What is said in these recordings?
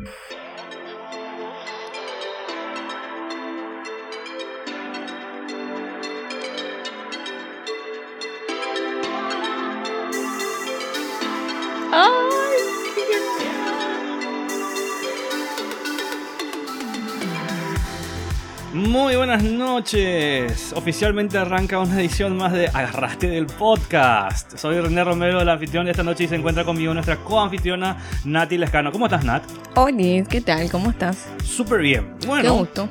Thank you. Muy buenas noches. Oficialmente arranca una edición más de Agarraste del Podcast. Soy René Romero, el anfitrión de esta noche y se encuentra conmigo nuestra coanfitriona Nati Lescano. ¿Cómo estás, Nat? Hola, ¿qué tal? ¿Cómo estás? Súper bien. Qué Bueno, gusto.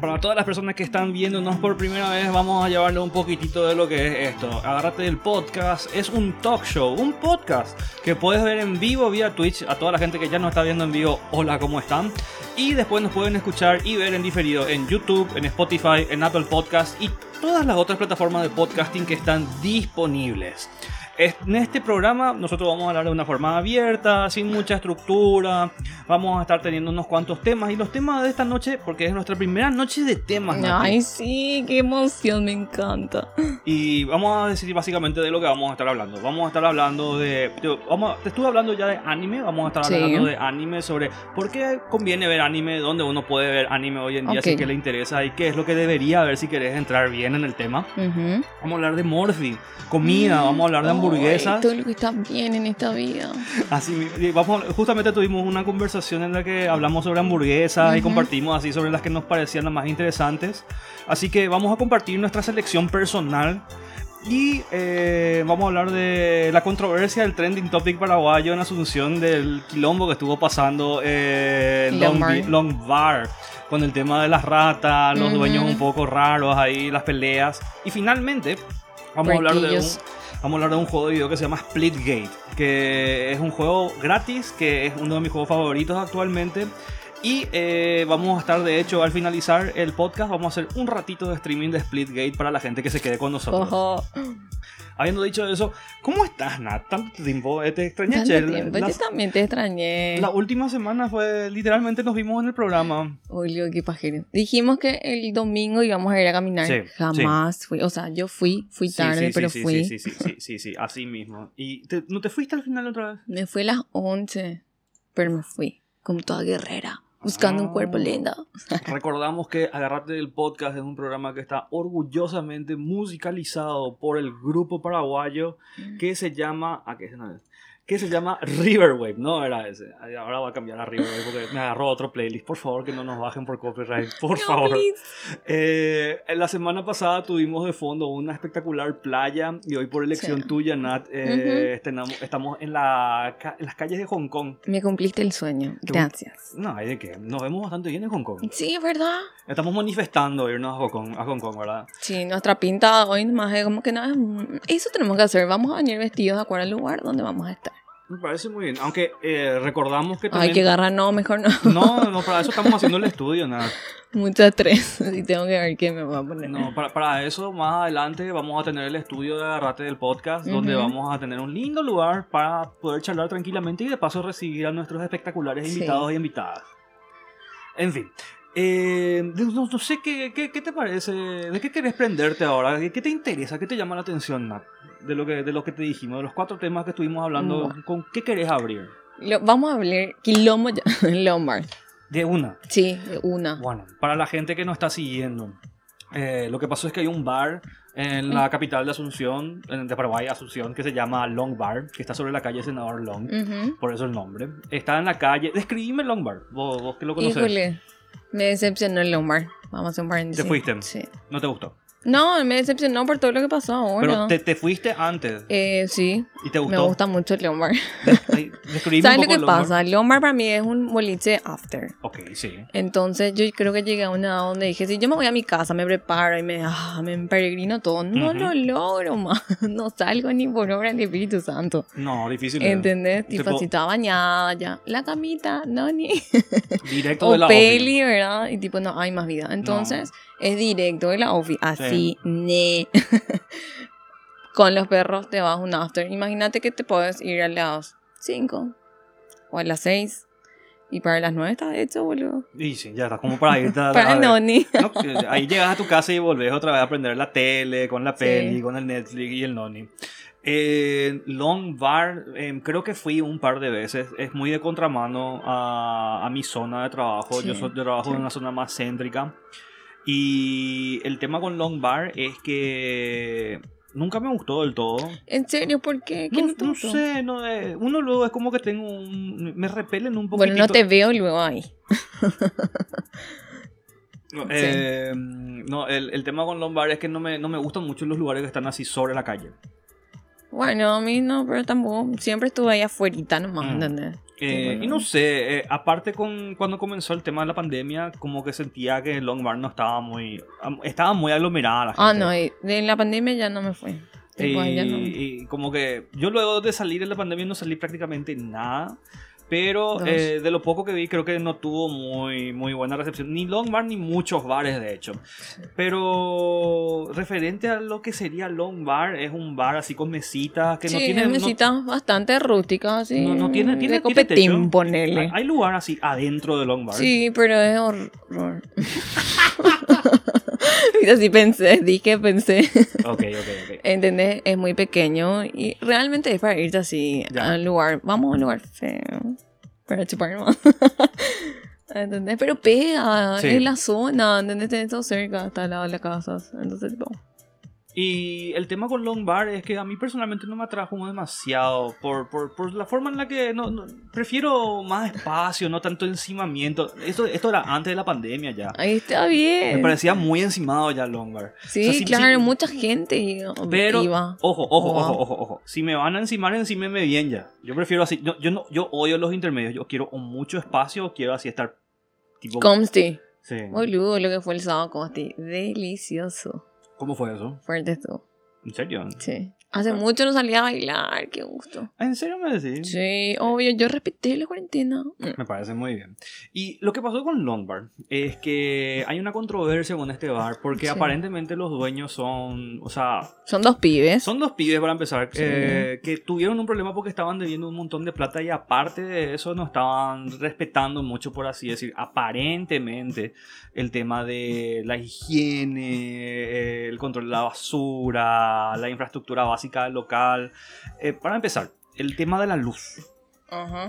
Para todas las personas que están viéndonos por primera vez, vamos a llevarle un poquitito de lo que es esto. Agárrate del podcast. Es un talk show, un podcast que puedes ver en vivo vía Twitch. A toda la gente que ya nos está viendo en vivo, hola, ¿cómo están? Y después nos pueden escuchar y ver en diferido en YouTube, en Spotify, en Apple Podcast y todas las otras plataformas de podcasting que están disponibles. En este programa nosotros vamos a hablar de una forma abierta, sin mucha estructura. Vamos a estar teniendo unos cuantos temas. Y los temas de esta noche, porque es nuestra primera noche de temas. Nati. Ay, sí, qué emoción, me encanta. Y vamos a decir básicamente de lo que vamos a estar hablando. Vamos a estar hablando de... Te, vamos, te estuve hablando ya de anime. Vamos a estar Sí. hablando de anime sobre por qué conviene ver anime, dónde uno puede ver anime hoy en día Ok. si que le interesa y qué es lo que debería ver si querés entrar bien en el tema. Ujú. Vamos a hablar de Morphy, comida, vamos a hablar de hamburguesas. Ay, todo lo que está bien en esta vida. Así y vamos, justamente tuvimos una conversación en la que hablamos sobre hamburguesas y Ujú. compartimos así sobre las que nos parecían las más interesantes. Así que vamos a compartir nuestra selección personal y eh, vamos a hablar de la controversia del trending topic paraguayo en Asunción del quilombo que estuvo pasando eh, en Long, Long Bar. Bi- Long Bar con el tema de las ratas, los Ujú. dueños un poco raros ahí, las peleas. Y finalmente vamos a hablar de un. Vamos a hablar de un juego de video que se llama Splitgate, que es un juego gratis, que es uno de mis juegos favoritos actualmente. Y eh, vamos a estar, de hecho, al finalizar el podcast, vamos a hacer un ratito de streaming de Splitgate para la gente que se quede con nosotros. Habiendo dicho eso, ¿cómo estás, Nat? Tanto tiempo, eh, te extrañé, Tanto tiempo. Yo también te extrañé. la última semana fue, literalmente nos vimos en el programa. Julio, qué pajero. Dijimos que el domingo íbamos a ir a caminar. Sí, Jamás fui. O sea, yo fui, fui tarde, sí, pero sí, fui. Sí, sí, sí, sí, sí, sí, así mismo. ¿Y te- no te fuiste al final otra vez? Me fui a las 11, pero me fui. Como toda guerrera. Buscando un cuerpo Ah. lindo. Recordamos que Agarrate del Podcast es un programa que está orgullosamente musicalizado por el grupo paraguayo que se llama. ¿A qué es? Que se llama Riverwave, no era ese. Ahora voy a cambiar a Riverwave porque me agarró otro playlist. Por favor, que no nos bajen por copyright. Por No, favor. Eh, la semana pasada tuvimos de fondo una espectacular playa y hoy por elección Sí. tuya, Nat, eh, tenamos- estamos en, la en las calles de Hong Kong. Me cumpliste el sueño. Gracias. No, hay de qué. Nos vemos bastante bien en Hong Kong. Sí, es verdad. Estamos manifestando irnos a Hong Kong, a Hong Kong ¿verdad? Sí, nuestra pinta hoy más es como que nada. Eso tenemos que hacer. Vamos a venir vestidos de acuerdo al lugar donde vamos a estar. Me parece muy bien. Aunque eh, recordamos que Ay, también... que garra, no, mejor no. No, no, para eso estamos haciendo el estudio, nada. Mucho estrés. Y tengo que ver qué me voy a poner. No, para, para eso más adelante vamos a tener el estudio de Agarrate del podcast, donde vamos a tener un lindo lugar para poder charlar tranquilamente y de paso recibir a nuestros espectaculares Sí. invitados y invitadas. En fin. eh, no, no sé ¿qué, qué, qué te parece, de qué querés prenderte ahora, ¿Qué, qué te interesa, qué te llama la atención, Nat? De lo, que, de lo que te dijimos, de los cuatro temas que estuvimos hablando, Bueno. ¿con qué querés abrir? Lo- vamos a hablar quilombo. Lombard. De una. Sí, de una. Bueno, para la gente que nos está siguiendo, eh, lo que pasó es que hay un bar en la capital de Asunción, de Paraguay, Asunción, que se llama Long Bar, que está sobre la calle Senador Long, Ujú. por eso el nombre. Está en la calle, describime Long Bar, vos, vos que lo conoces. Híjole. Me decepcionó el Lombard. Vamos a un paréntesis. ¿Te fuiste? Sí. No te gustó. No, me decepcionó por todo lo que pasó ahora. Pero te, te fuiste antes Eh, sí, y te me gustó. gusta mucho el. Ay, describime ¿Sabes lo que pasa? El Lombard para mí es un boliche after. Ok, sí. Entonces yo creo que llegué a una edad donde dije, si yo me voy a mi casa, me preparo y me, ah, me peregrino todo, no lo logro más, no salgo ni por obra del Espíritu Santo. No, difícil. ¿Entendés? Tipo, Tipo- si estaba bañada ya, la camita, no ni... Directo de O la peli, ¿verdad? Y tipo, no hay más vida. Entonces, es directo de la ofi, así, ne. Con los perros te vas un after. Imagínate que te puedes ir a las 5 o a las 6 y para las 9 está hecho, boludo. Y sí, ya está como para irte a, Para el noni. No, que ahí llegas a tu casa y volvés otra vez a aprender la tele, con la Sí. peli, con el Netflix y el noni. Eh, Long Bar, eh, creo que fui un par de veces. Es muy de contramano a, a mi zona de trabajo. Sí, Yo, soy, yo trabajo en sí. una zona más céntrica. Y el tema con Long Bar es que nunca me gustó del todo. ¿En serio? ¿Por qué? ¿Qué No, no te no gustó? sé, no, eh, uno luego es como que tengo un... Me repelen un poquito. Bueno, no te veo luego ahí. No, eh, no, el, el tema con Lombard es que no me, no me gustan mucho los lugares que están así sobre la calle. Bueno, a mí no, pero tampoco. Siempre estuve ahí afuera nomás, Mm. ¿entendés? Eh, y no sé, eh, aparte con cuando comenzó el tema de la pandemia, como que sentía que Lombard no estaba muy... Estaba muy aglomerada la gente. Ah, no, y de la pandemia ya no me fui. Ya no. Y, y como que yo luego de salir de la pandemia no salí prácticamente nada. Pero eh, de lo poco que vi creo que no tuvo muy, muy buena recepción. Ni Long Bar ni muchos bares de hecho. Pero referente a lo que sería Long Bar, es un bar así con mesitas que sí, no tiene... es no- mesita bastante rústica, así. No, no tiene- tiene- de copetín, techo. ponerle. hay, hay lugar así adentro de Long Bar. Sí, pero es horror. Y así pensé, dije, pensé. Ok, ok, ok. ¿Entendés? Es muy pequeño y realmente es para irte así Ya. a un lugar. Vamos a un lugar feo. Para chupar más. ¿Entendés? Pero pega Sí. en la zona, ¿entendés? Tenés todo cerca, hasta al lado de las casas. Entonces, tipo, Y el tema con Long Bar es que a mí personalmente no me atrajo demasiado por, por, por la forma en la que no, no- prefiero más espacio, no tanto encimamiento. Esto, esto era antes de la pandemia ya. ahí está bien. Me parecía muy encimado ya Long Bar. Sí, O sea, sí- claro, sí- mucha gente. Pero, iba. ojo, ojo, Wow. ojo, ojo, ojo. Si me van a encimar, encímenme bien ya. Yo prefiero así. Yo, yo, no, yo odio los intermedios. Yo quiero o mucho espacio o quiero así estar tipo. Comsti. Sí. Boludo, lo que fue el sábado Comsti. Delicioso. ¿Cómo fue eso? Fuerte estuvo. ¿En serio? Sí. Hace mucho no salía a bailar, qué gusto. ¿En serio me decís? Sí, obvio, yo respeté la cuarentena. Me parece muy bien. Y lo que pasó con Long Bar es que hay una controversia con este bar porque Sí. aparentemente los dueños son, o sea, Son dos pibes. son dos pibes para empezar Sí. eh, que tuvieron un problema porque estaban debiendo un montón de plata y aparte de eso no estaban respetando mucho, por así decir, aparentemente el tema de la higiene, el control de la basura, la infraestructura básica del local. Eh, para empezar, el tema de la luz.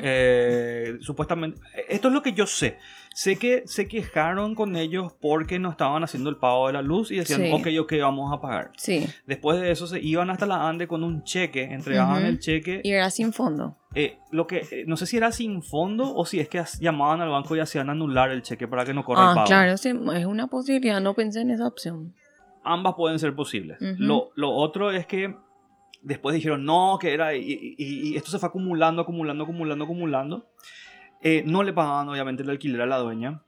Eh, supuestamente, esto es lo que yo sé. Sé que se quejaron con ellos porque no estaban haciendo el pago de la luz y decían, Sí. ok, ok, vamos a pagar. Sí, Después de eso se iban hasta la ANDE con un cheque, entregaban el cheque. y era sin fondo. eh, lo que, eh, no sé si era sin fondo o si es que llamaban al banco y hacían anular el cheque para que no corra el Ah, pago. claro, sí, es una posibilidad, no pensé en esa opción. Ambas pueden ser posibles. Lo otro es que después dijeron no, que era. Y, y- esto se fue acumulando, acumulando, acumulando, acumulando. Eh, no le pagaban, obviamente, el alquiler a la dueña.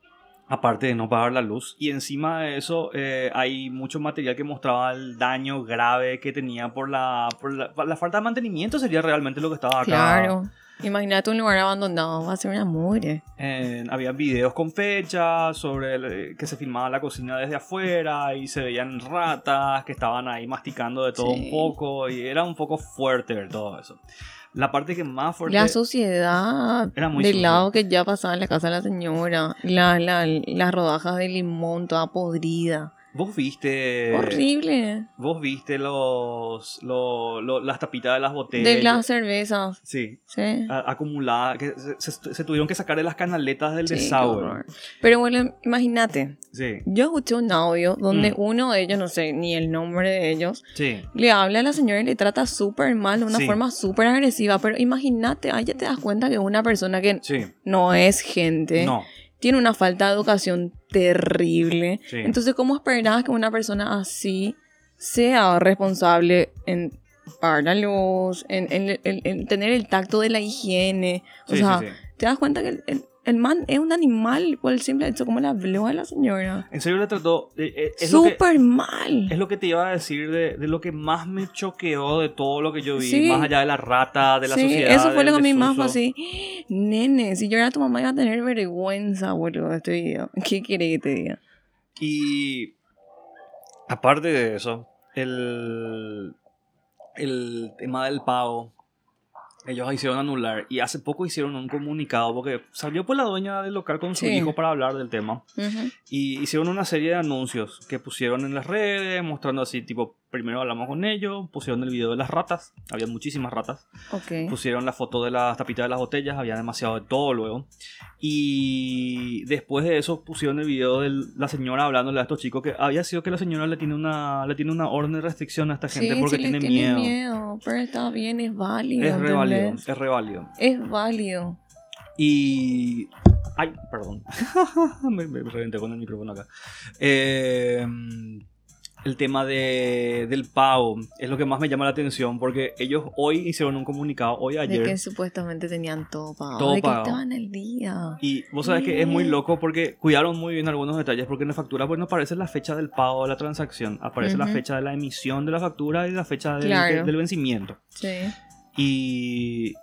Aparte de no pagar la luz. Y encima de eso, eh, hay mucho material que mostraba el daño grave que tenía por la, la, la falta de mantenimiento. Sería realmente lo que estaba acá. Claro. Imagínate un lugar abandonado, va a ser una mugre. Eh, había videos con fechas sobre el- eh, que se filmaba la cocina desde afuera y se veían ratas que estaban ahí masticando de todo Sí. un poco y era un poco fuerte ver todo eso. La parte que más fuerte La suciedad Era muy del lado que ya pasaba en la casa de la señora. La, la- las rodajas de limón toda podrida. Vos viste Horrible. vos viste los, lo- lo- las tapitas de las botellas De las cervezas. sí Sí. acumuladas que se, se- se tuvieron que sacar de las canaletas del Sí, desagüe. Pero bueno, imagínate. sí Yo escuché un audio donde Mm. uno de ellos, no sé ni el nombre de ellos, sí le habla a la señora y le trata súper mal, de una forma súper agresiva. Pero imagínate, ahí ya te das cuenta que una persona que no es gente no tiene una falta de educación terrible. Sí. Entonces, ¿cómo esperas que una persona así sea responsable en pagar la luz, en, en- en- en tener el tacto de la higiene? O sí, sea, sí, te das cuenta que el, el- el man es un animal por el simple hecho como le habló a la señora. en serio le trató eh, eh, Súper mal. Es lo que te iba a decir de, de lo que más me choqueó de todo lo que yo vi, Sí. más allá de la rata, de la sí, sociedad. eso fue lo que a mí más fue así. Nene, si yo era tu mamá iba a tener vergüenza, boludo, de este video. ¿Qué quiere que te diga? Y aparte de eso, el, el tema del pago, ellos hicieron anular y hace poco hicieron un comunicado porque salió por la dueña del local con su Sí. hijo para hablar del tema y hicieron una serie de anuncios que pusieron en las redes mostrando así tipo primero hablamos con ellos, pusieron el video de las ratas, había muchísimas ratas. Ok. Pusieron la foto de las tapitas de las botellas, había demasiado de todo luego. Y después de eso pusieron el video de la señora hablándole a estos chicos que había sido que la señora le tiene una, le tiene una orden de restricción a esta gente Sí, porque sí le tiene, tiene miedo. Pero está bien, es válido. Es re válido, ¿entendés? es re válido. Es válido. Y. Ay, perdón. me, me reventé con el micrófono acá. Eh, el tema de, del pago es lo que más me llama la atención porque ellos hoy hicieron un comunicado, hoy De ayer. que supuestamente tenían todo pagado. Todo de pagado. que estaban al día. Y vos sabés que es muy loco porque cuidaron muy bien algunos detalles porque en la factura pues no aparece la fecha del pago de la transacción, aparece la fecha de la emisión de la factura y la fecha del, Claro. del vencimiento. Sí. Y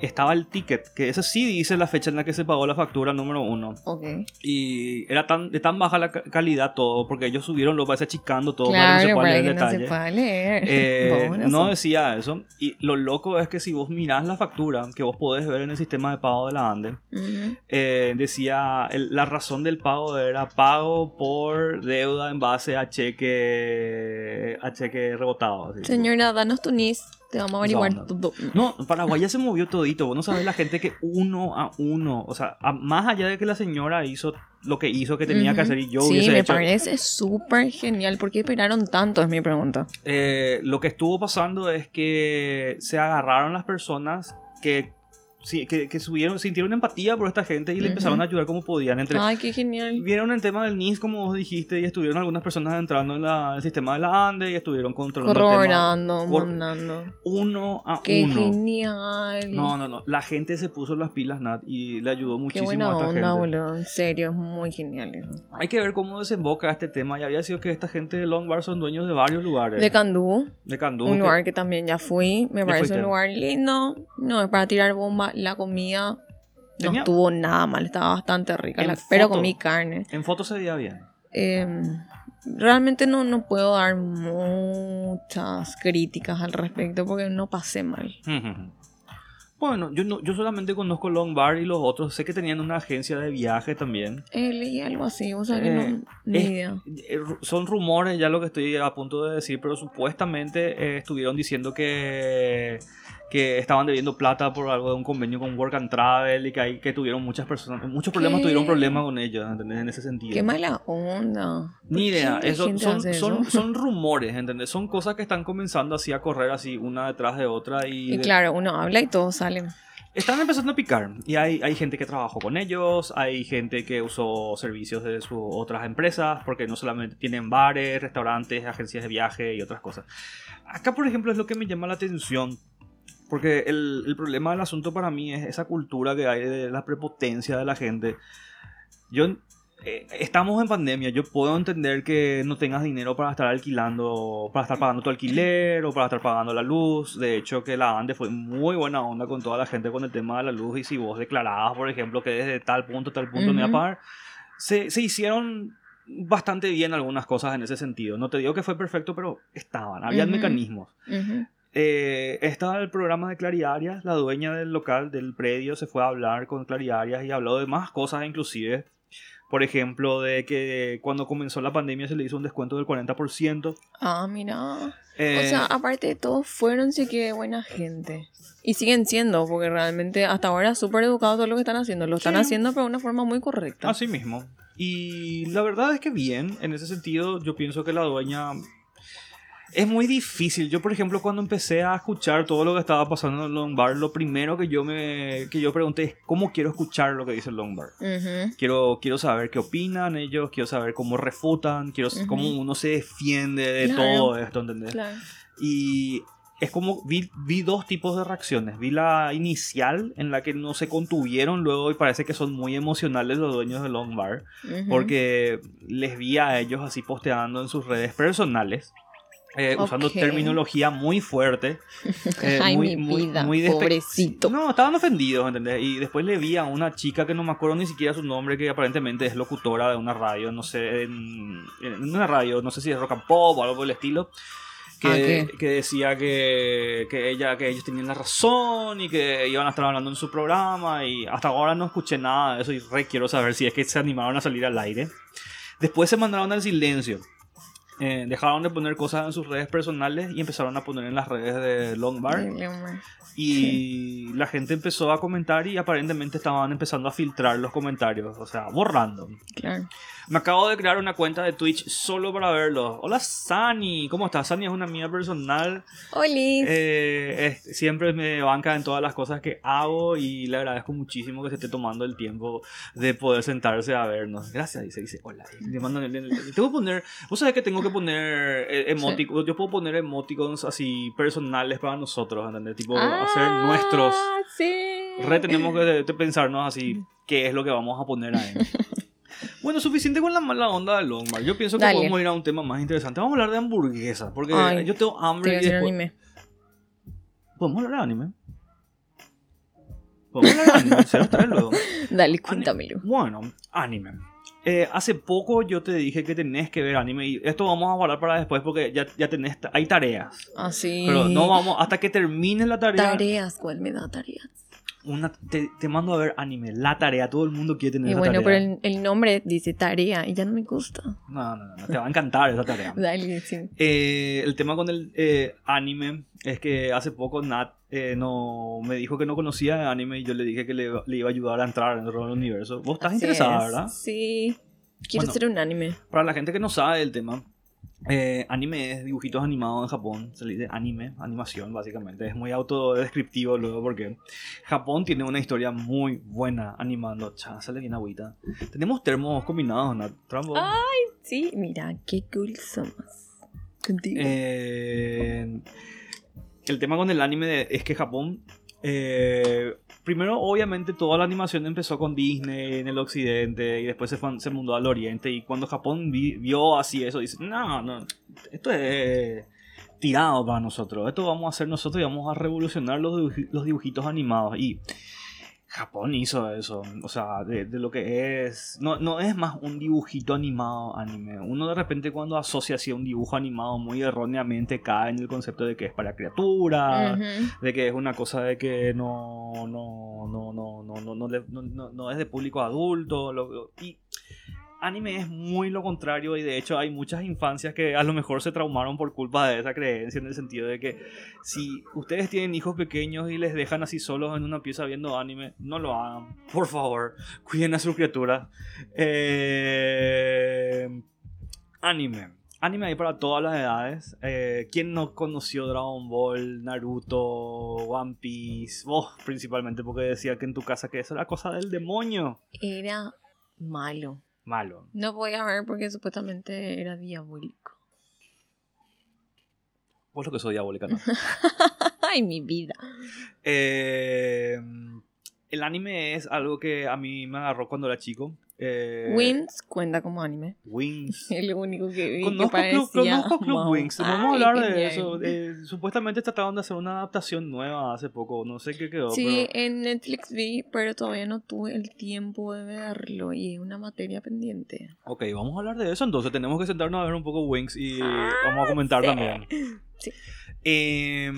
estaba el ticket, que ese sí dice la fecha en la que se pagó la factura número uno. Ok. Y era tan, de tan baja la ca- calidad todo, porque ellos subieron, lo parece achicando todo para que no se Claro, pueda leer el no se detalle. pueda leer. Eh, no decía eso. Y lo loco es que si vos mirás la factura que vos podés ver en el sistema de pago de la ANDE, Ujú. eh, decía el- la razón del pago era pago por deuda en base a cheque a cheque rebotado. así. Señora, danos tu NIS. Te vamos a averiguar todo. No, Paraguay ya se movió todito. Vos no sabés la gente que uno a uno, o sea, a- más allá de que la señora hizo lo que hizo, que tenía que hacer y yo sí, hubiese me hecho. parece súper genial. ¿Por qué esperaron tanto? Es mi pregunta. Eh, lo que estuvo pasando es que se agarraron las personas que, sí, que, que subieron, sintieron empatía por esta gente y le Ujú. empezaron a ayudar como podían. Entre, Ay, qué genial. Vieron el tema del NIS, como vos dijiste, y estuvieron algunas personas entrando en la- el sistema de la ANDE y estuvieron controlando Corroborando, cor- mandando. uno a Qué uno. genial. No, no, no. La gente se puso las pilas, Nat, y le ayudó Qué muchísimo buena a esta onda, gente. boludo. En serio, es muy genial. eso. Hay que ver cómo desemboca este tema. Y había sido que esta gente de Long Bar son dueños de varios lugares. De Candú, De Candú, un que- lugar que también ya fui. Me Ya parece un lugar lindo. No, es para tirar bomba. La comida no Tenía- estuvo nada mal. Estaba bastante rica. En la- pero foto. comí carne. En fotos se veía bien. Eh, realmente no, no puedo dar muchas críticas al respecto porque no pasé mal. Bueno, yo, no, yo solamente conozco Long Bar y los otros. Sé que tenían una agencia de viaje también. Eh, leí algo así, o sea que Eh, no, ni es- idea. Eh, ru- Son rumores ya lo que estoy a punto de decir, pero supuestamente eh, estuvieron diciendo que, que estaban debiendo plata por algo de un convenio con Work and Travel y que, hay, que tuvieron muchas personas, muchos problemas ¿Qué? tuvieron problemas con ellos, ¿entendés? En ese sentido. Qué mala onda. ¿Por Ni idea, eso- son, son, eso? son rumores, ¿entendés? Son cosas que están comenzando así a correr así una detrás de otra y, Y de- claro, uno habla y todos salen. están empezando a picar. Y hay, hay gente que trabajó con ellos, hay gente que usó servicios de sus otras empresas, porque no solamente tienen bares, restaurantes, agencias de viaje y otras cosas. Acá, por ejemplo, es lo que me llama la atención. Porque el, el problema del asunto para mí es esa cultura que hay de la prepotencia de la gente. Yo eh, estamos en pandemia, yo puedo entender que no tengas dinero para estar alquilando, para estar pagando tu alquiler o para estar pagando la luz. De hecho, que la ANDE fue muy buena onda con toda la gente con el tema de la luz. Y si vos declarabas, por ejemplo, que desde tal punto, tal punto iba a Ujú. pagar, se, se hicieron bastante bien algunas cosas en ese sentido. No te digo que fue perfecto, pero estaban, habían Ujú. mecanismos. Ujú. Eh, estaba el programa de Clariarias, la dueña del local, del predio, se fue a hablar con Clariarias y habló de más cosas inclusive. Por ejemplo, de que cuando comenzó la pandemia se le hizo un descuento del 40%. Ah, mira. Eh, O sea, aparte de todo, fueron sí que buena gente. Y siguen siendo, porque realmente hasta ahora súper educado todo lo que están haciendo. Lo están Sí. haciendo pero de una forma muy correcta. así mismo. Y la verdad es que bien, en ese sentido yo pienso que la dueña... Es muy difícil. Yo, por ejemplo, cuando empecé a escuchar todo lo que estaba pasando en Long Bar, lo primero que yo me que yo pregunté es cómo quiero escuchar lo que dice Long Bar. Ujú. Quiero, quiero saber qué opinan ellos, quiero saber cómo refutan, quiero Ujú. cómo uno se defiende de Claro. todo esto, ¿entendés? Claro. Y es como vi, vi dos tipos de reacciones. Vi la inicial en la que no se contuvieron luego y parece que son muy emocionales los dueños de Long Bar, Ujú. porque les vi a ellos así posteando en sus redes personales. Eh, usando terminología muy fuerte. eh, Ay, muy, mi muy- vida, muy pobrecito. No, estaban ofendidos, ¿entendés? Y después le vi a una chica que no me acuerdo ni siquiera su nombre, que aparentemente es locutora de una radio, no sé, en, en una radio, no sé si es rock and pop o algo por el estilo. Que, Ah, que decía que, que ella que ellos tenían la razón y que iban a estar hablando en su programa y hasta ahora no escuché nada de eso y re quiero saber si es que se animaron a salir al aire. Después se mandaron al silencio. Eh, dejaron de poner cosas en sus redes personales y empezaron a poner en las redes de Longbar. Longbar. Y la gente empezó a comentar y aparentemente estaban empezando a filtrar los comentarios, o sea, borrando. Claro. Me acabo de crear una cuenta de Twitch solo para verlos. Hola Sani, ¿cómo estás? Sani es una amiga personal. Oli. Eh, es- siempre me banca en todas las cosas que hago y le agradezco muchísimo que se esté tomando el tiempo de poder sentarse a vernos. Gracias, dice, dice, hola. Le mando el- el- el- tengo que poner, vos sabés que tengo que poner eh, emoticons, yo puedo poner emoticons así personales para nosotros, ¿entendés? Tipo, hacer nuestros. Ah, Sí. Re tenemos que de- de pensarnos así, qué es lo que vamos a poner ahí. Bueno, suficiente con la mala onda de Longmar. Yo pienso que Dale. podemos ir a un tema más interesante. Vamos a hablar de hamburguesas, porque Ay, yo tengo Te hambre y después... anime. ¿Podemos hablar de anime? ¿Podemos hablar de anime? Trae luego. Dale, cuéntamelo. Bueno, anime. Eh, hace poco yo te dije que tenés que ver anime y esto vamos a guardar para después porque ya, ya tenés, hay tareas. Así. Pero no vamos, hasta que termine la tarea, Tareas, ¿cuál me da tareas? Una, te, te mando a ver anime, la tarea, todo el mundo quiere tener Y esa bueno, tarea. pero el, el nombre dice tarea y ya no me gusta. No, no, no, no, te va a encantar esa tarea. Dale, sí. Eh, el tema con el eh, anime es que hace poco Nat eh, no, me dijo que no conocía anime y yo le dije que le, le iba a ayudar a entrar dentro del universo. Vos estás Así interesada, es. ¿verdad? Sí. Quiero Bueno. hacer un anime. Para la gente que no sabe del tema, eh, anime es dibujitos animados en Japón. Se le dice anime, animación básicamente. Es muy autodescriptivo luego porque Japón tiene una historia muy buena animando. Cha, sale bien agüita. Tenemos termos combinados, Nat. Trambo. Sí, mira, qué cool somos. Contigo. Eh, el tema con el anime de- es que Japón. eh, primero, obviamente, toda la animación empezó con Disney en el occidente y después se, fue- mudó al oriente. Y cuando Japón vi- vio así eso, dice: No, no, esto es tirado para nosotros. Esto vamos a hacer nosotros y vamos a revolucionar los, los dibujitos animados. Y Japón hizo eso, o sea, de, de lo que es. No, no es más un dibujito animado anime. Uno de repente, cuando asocia así a un dibujo animado, muy erróneamente cae en el concepto de que es para criaturas, de que es una cosa de que no, no, no, no, no, no, no, no- no- no es de público adulto. lo- y anime es muy lo contrario, y de hecho, hay muchas infancias que a lo mejor se traumaron por culpa de esa creencia, en el sentido de que si ustedes tienen hijos pequeños y les dejan así solos en una pieza viendo anime, no lo hagan. Por favor, cuiden a sus criaturas. Eh, anime. Anime hay para todas las edades. Eh, ¿Quién no conoció Dragon Ball, Naruto, One Piece? Vos principalmente, porque decía que en tu casa que eso era cosa del demonio. Era malo. Malo. No voy a ver porque supuestamente era diabólico. Vos lo que sos diabólica, ¿no? Ay, mi vida. Eh, el anime es algo que a mí me agarró cuando era chico. Eh, Wings cuenta como anime. Wings. Es lo único que vi Conozco que Club, parecía. conozco Club wow. Wings. Vamos a hablar de eso. Eh, supuestamente trataron de hacer una adaptación nueva hace poco. No sé qué quedó. Sí, pero- en Netflix vi, pero todavía no tuve el tiempo de verlo y es una materia pendiente. Ok, vamos a hablar de eso entonces. Tenemos que sentarnos a ver un poco Wings y vamos a comentar sí. también. Sí. Eh,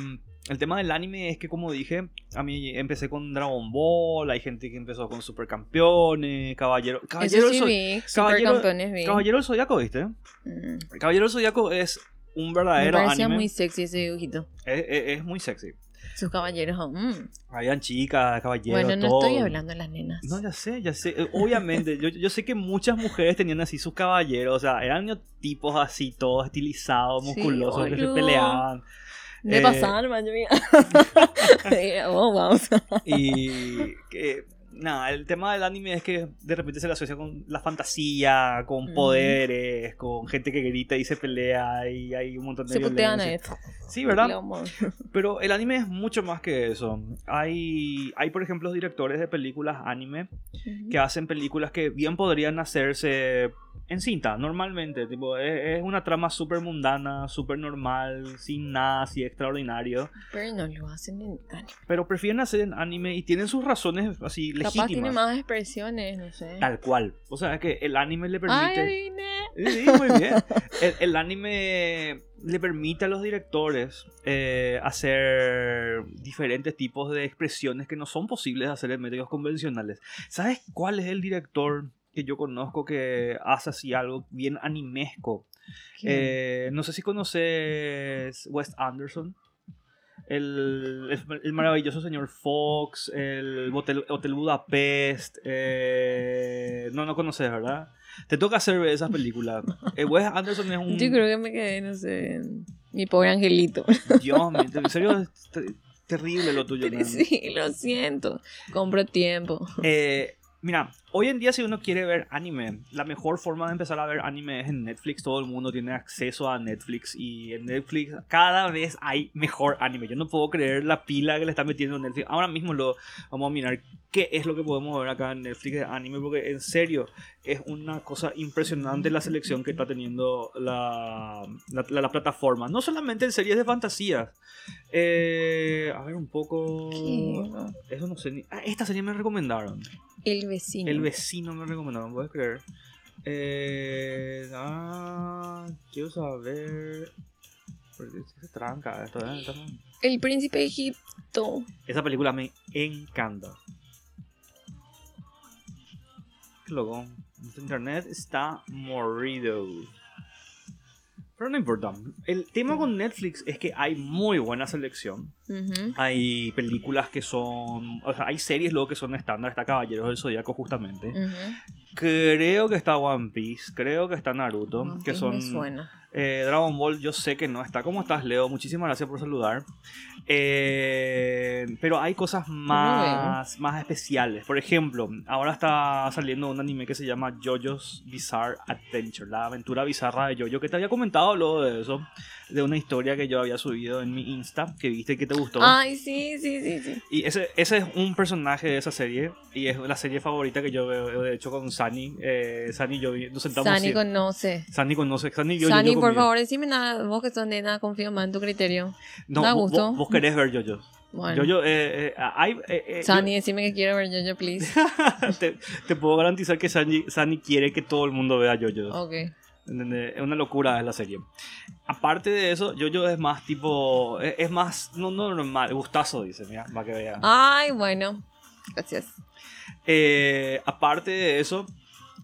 el tema del anime es que, como dije, a mí empecé con Dragon Ball. Hay gente que empezó con Supercampeones, Caballero. Caballero, sí vi, Caballero-. Caballero del Zodíaco, ¿viste? Mm. Caballero del Zodíaco es un Me verdadero parecía anime. muy sexy ese dibujito. Es, es- es muy sexy. Sus caballeros. oh, mm. Habían chicas, caballeros. Bueno, no todo. estoy hablando de las nenas. No, ya sé, ya sé. Eh, Obviamente, yo, yo sé que muchas mujeres tenían así sus caballeros. O sea, eran tipos así, todos estilizados, Sí, musculosos, que se peleaban. Me Eh, pasaban, man, yo mira. oh, wow. Y que, nada, el tema del anime es que de repente se le asocia con la fantasía, con poderes, con gente que grita y se pelea y hay un montón de Se putean a. Sí, ¿verdad? Pero el anime es mucho más que eso. Hay, hay por ejemplo, directores de películas anime que hacen películas que bien podrían hacerse en cinta, normalmente. Tipo, es, es una trama súper mundana, súper normal, sin nada así extraordinario. Pero no lo hacen en anime. Pero prefieren hacer en anime y tienen sus razones así Capaz tiene legítimas. más expresiones, no sé. Tal cual. O sea, es que el anime le Ay, permite... adiviné. Sí, muy bien. El, el anime le permite a los directores eh, hacer diferentes tipos de expresiones que no son posibles de hacer en medios convencionales. ¿Sabes cuál es el director que yo conozco que hace así algo bien animesco? Eh, no sé si conoces Wes Anderson. El, el, el maravilloso señor Fox, el Hotel, Hotel Budapest. eh, no, no conoces, ¿verdad? Te toca hacer esas películas. Eh, Wes Anderson es un. Yo creo que me quedé, no sé, mi pobre angelito. Dios mío, en serio es terrible lo tuyo. sí, lo siento. Compro tiempo. Eh, mira, hoy en día si uno quiere ver anime, la mejor forma de empezar a ver anime es en Netflix. Todo el mundo tiene acceso a Netflix y en Netflix cada vez hay mejor anime. Yo no puedo creer la pila que le está metiendo Netflix. Ahora mismo lo vamos a mirar qué es lo que podemos ver acá en Netflix de anime porque en serio es una cosa impresionante la selección que está teniendo la, la, la- la plataforma. No solamente en series de fantasía. Eh, a ver un poco... ¿Qué? Eso no sé ni... Ah, esta serie me recomendaron. El vecino. El vecino me recomendaron, ¿puedes creer? Eh, ah, quiero saber... ¿Por qué se tranca esto? eh? El príncipe de Egipto. Esa película me encanta. Qué loco. Nuestro internet está morido. Pero no importa. El tema con Netflix es que hay muy buena selección. Hay películas que son. O sea, hay series luego que son estándar. Está Caballeros del Zodíaco, justamente. Creo que está One Piece. Creo que está Naruto. Que son. Eh, Dragon Ball, yo sé que no está. ¿Cómo estás, Leo? Muchísimas gracias por saludar. Eh, pero hay cosas más, más especiales. Por ejemplo, ahora está saliendo un anime que se llama JoJo's Bizarre Adventure, la aventura bizarra de JoJo, que te había comentado luego de eso, de una historia que yo había subido en mi Insta, que viste y que te gustó. Ay, sí, sí, sí, sí. Y ese, ese es un personaje de esa serie, y es la serie favorita que yo veo, de hecho, con Sunny. Eh, Sunny y yo nos sentamos... Sani conoce. Sunny conoce, yo, Sani, yo por conmigo. favor, decime nada. Vos que sos nena, confío más en tu criterio. No, Da gusto. Vos, vos querés ver Jojo. Bueno. Jojo, eh, eh, hay, eh, eh, Sani, decime que quiero ver Jojo, please. te, te puedo garantizar que Sani, Sani quiere que todo el mundo vea Jojo. Ok. Es una locura es la serie. Aparte de eso, Jojo es más tipo. Es, es más. No, no normal. Gustazo, dice, mira, para que vea. Ay, bueno. Gracias. Eh, aparte de eso,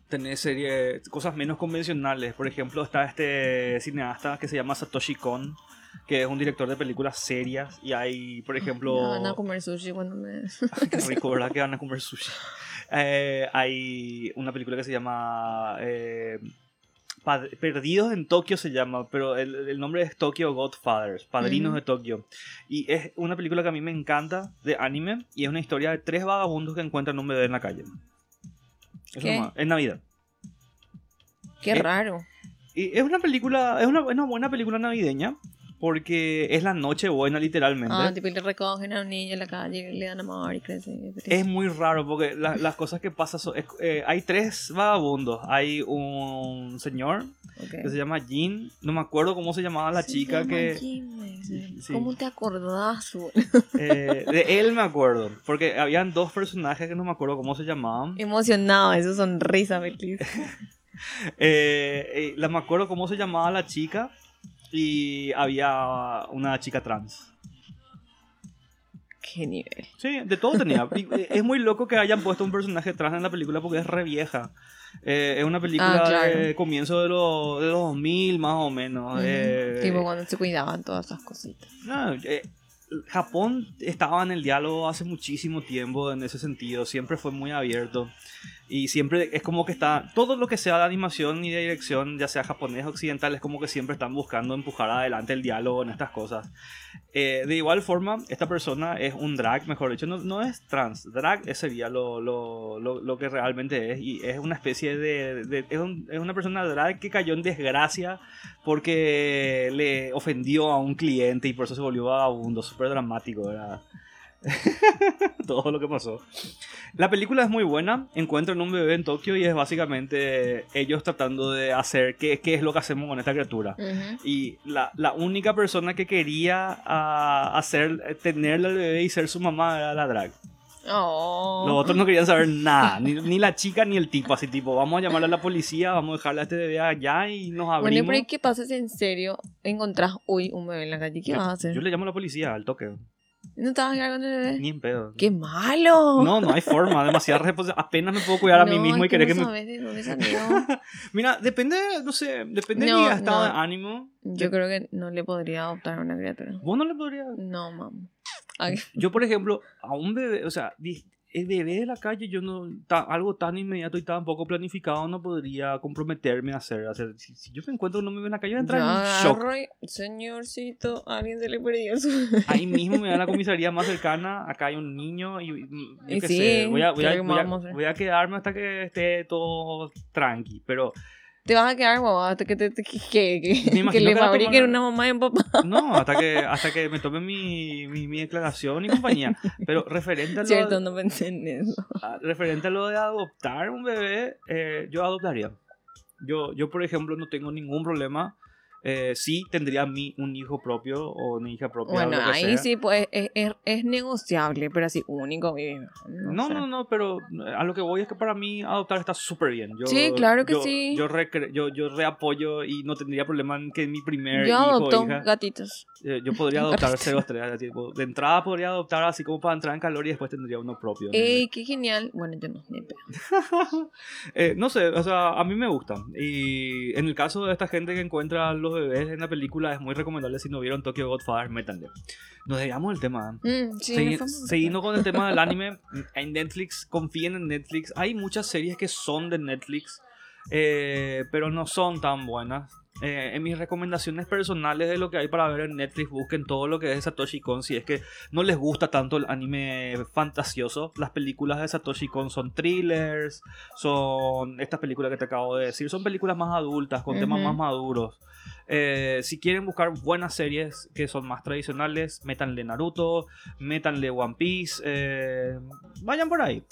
tenés series, cosas menos convencionales. Por ejemplo, está este cineasta que se llama Satoshi Kon, que es un director de películas serias. Y hay, por ejemplo. Van a comer sushi cuando me. Qué rico, ¿verdad? Que van a comer sushi. Eh, hay una película que se llama eh, Perdidos en Tokio se llama, pero el, el nombre es Tokyo Godfathers, Padrinos de Tokio. Y es una película que a mí me encanta de anime y es una historia de tres vagabundos que encuentran un bebé en la calle. Eso ¿Qué? nomás, en Navidad. Qué Eh, raro. Y es una película, es una, es una buena película navideña porque es la noche buena literalmente. Ah, tipo, le recogen a un niño en la calle, le dan amor y crece. Es muy raro porque la- las cosas que pasan son... es- eh, hay tres vagabundos. Hay un señor que se llama Jean. No me acuerdo cómo se llamaba la chica que... Sí. ¿Cómo te acordás? eh, de él me acuerdo. Porque habían dos personajes que no me acuerdo cómo se llamaban. Emocionado, eso sonrisa, Beatriz. Eh, eh, la me acuerdo cómo se llamaba la chica. Y había una chica trans. Qué nivel. Sí, de todo tenía. Eh, es muy loco que hayan puesto un personaje trans en la película porque es re vieja. Eh, es una película Ah, claro. de comienzo de, los de los 2000 más o menos. eh, tipo cuando se cuidaban todas esas cositas. no, eh, Japón estaba en el diálogo hace muchísimo tiempo en ese sentido. Siempre fue muy abierto. Y siempre es como que está. Todo lo que sea de animación y de dirección, ya sea japonés o occidental, es como que siempre están buscando empujar adelante el diálogo en estas cosas. Eh, de igual forma, esta persona es un drag, mejor dicho, no, no es trans. Drag sería lo, lo, lo, lo que realmente es. Y es una especie de. de- es, un- es una persona drag que cayó en desgracia porque le ofendió a un cliente y por eso se volvió vagabundo. Súper dramático, ¿verdad? Todo lo que pasó. La película es muy buena. Encuentran un bebé en Tokio y es básicamente ellos tratando de hacer qué, qué es lo que hacemos con esta criatura. Ujú. Y la, la única persona que quería ah, hacer, tenerle al bebé y ser su mamá era la drag. Oh. Los otros no querían saber nada, ni, ni la chica ni el tipo. Así tipo, vamos a llamar a la policía, vamos a dejarle a este bebé allá y nos Bueno, abrimos. pero ¿y qué pasa si en serio encontrás hoy un bebé en la calle? ¿Qué yo, vas a hacer? yo le llamo a la policía al toque. ¿No te vas a quedar con el bebé? Ni en pedo. ¡Qué malo! No, no hay forma, demasiada responsabilidad. Apenas me puedo cuidar a mí No, mismo y es que querer no que me. sabes de dónde. Mira, depende, no sé, depende de No, mi estado de ánimo. Yo creo que no le podría adoptar a una criatura. Vos no le podrías. No, mam. Ay, Yo, por ejemplo, a un bebé, o sea, el bebé de la calle, yo no, ta- algo tan inmediato y tan poco planificado no podría comprometerme a hacer. si, si yo me encuentro no me veo en la calle, voy a entrar yo en shock. agarro y, señorcito, alguien se le perdió su... Ahí mismo me da la comisaría más cercana, acá hay un niño y, y- yo Y qué sí, sé, voy a, voy, a, voy a- voy a quedarme hasta que esté todo tranqui, pero Te vas a quedar guau hasta que te, te- que, que, que, le fabriquen una mamá y un papá. no, hasta que, hasta que me tome mi, mi, mi declaración y compañía. Pero referente a lo, Cierto, no pensé en eso. a- referente a lo de adoptar un bebé, eh, yo adoptaría. Yo, yo, por ejemplo, no tengo ningún problema. Eh, sí tendría mi, un hijo propio o una hija propia. Bueno, lo que ahí sea. sí, pues es, es, es negociable, pero así único. No, sé. no, no, pero a lo que voy es que para mí adoptar está súper bien. Yo, Sí, claro que yo- sí. Yo, recre- yo, yo reapoyo y no tendría problema en que mi primer Yo hijo adopto hija. gatitos. eh, yo podría adoptar cero estrellas. tipo, De entrada podría adoptar así como para entrar en calor y después tendría uno propio. ¡Ey, qué genial! Bueno, yo no, ni. Eh, no sé, o sea, a mí me gusta. Y en el caso de esta gente que encuentra los bebés en la película, es muy recomendable si no vieron Tokyo Godfather, métanle. Nos dejamos el tema. ¿eh? Mm, sí, Segui- nos fuimos. Siguiendo con el tema del anime, en Netflix, confíen en Netflix. Hay muchas series que son de Netflix, eh, pero no son tan buenas. Eh, en mis recomendaciones personales de lo que hay para ver en Netflix, busquen todo lo que es Satoshi Kon. Si es que no les gusta tanto el anime fantasioso, las películas de Satoshi Kon son thrillers, son estas películas que te acabo de decir, son películas más adultas, con temas más maduros. Eh, si quieren buscar buenas series que son más tradicionales, métanle Naruto, métanle One Piece, eh, vayan por ahí.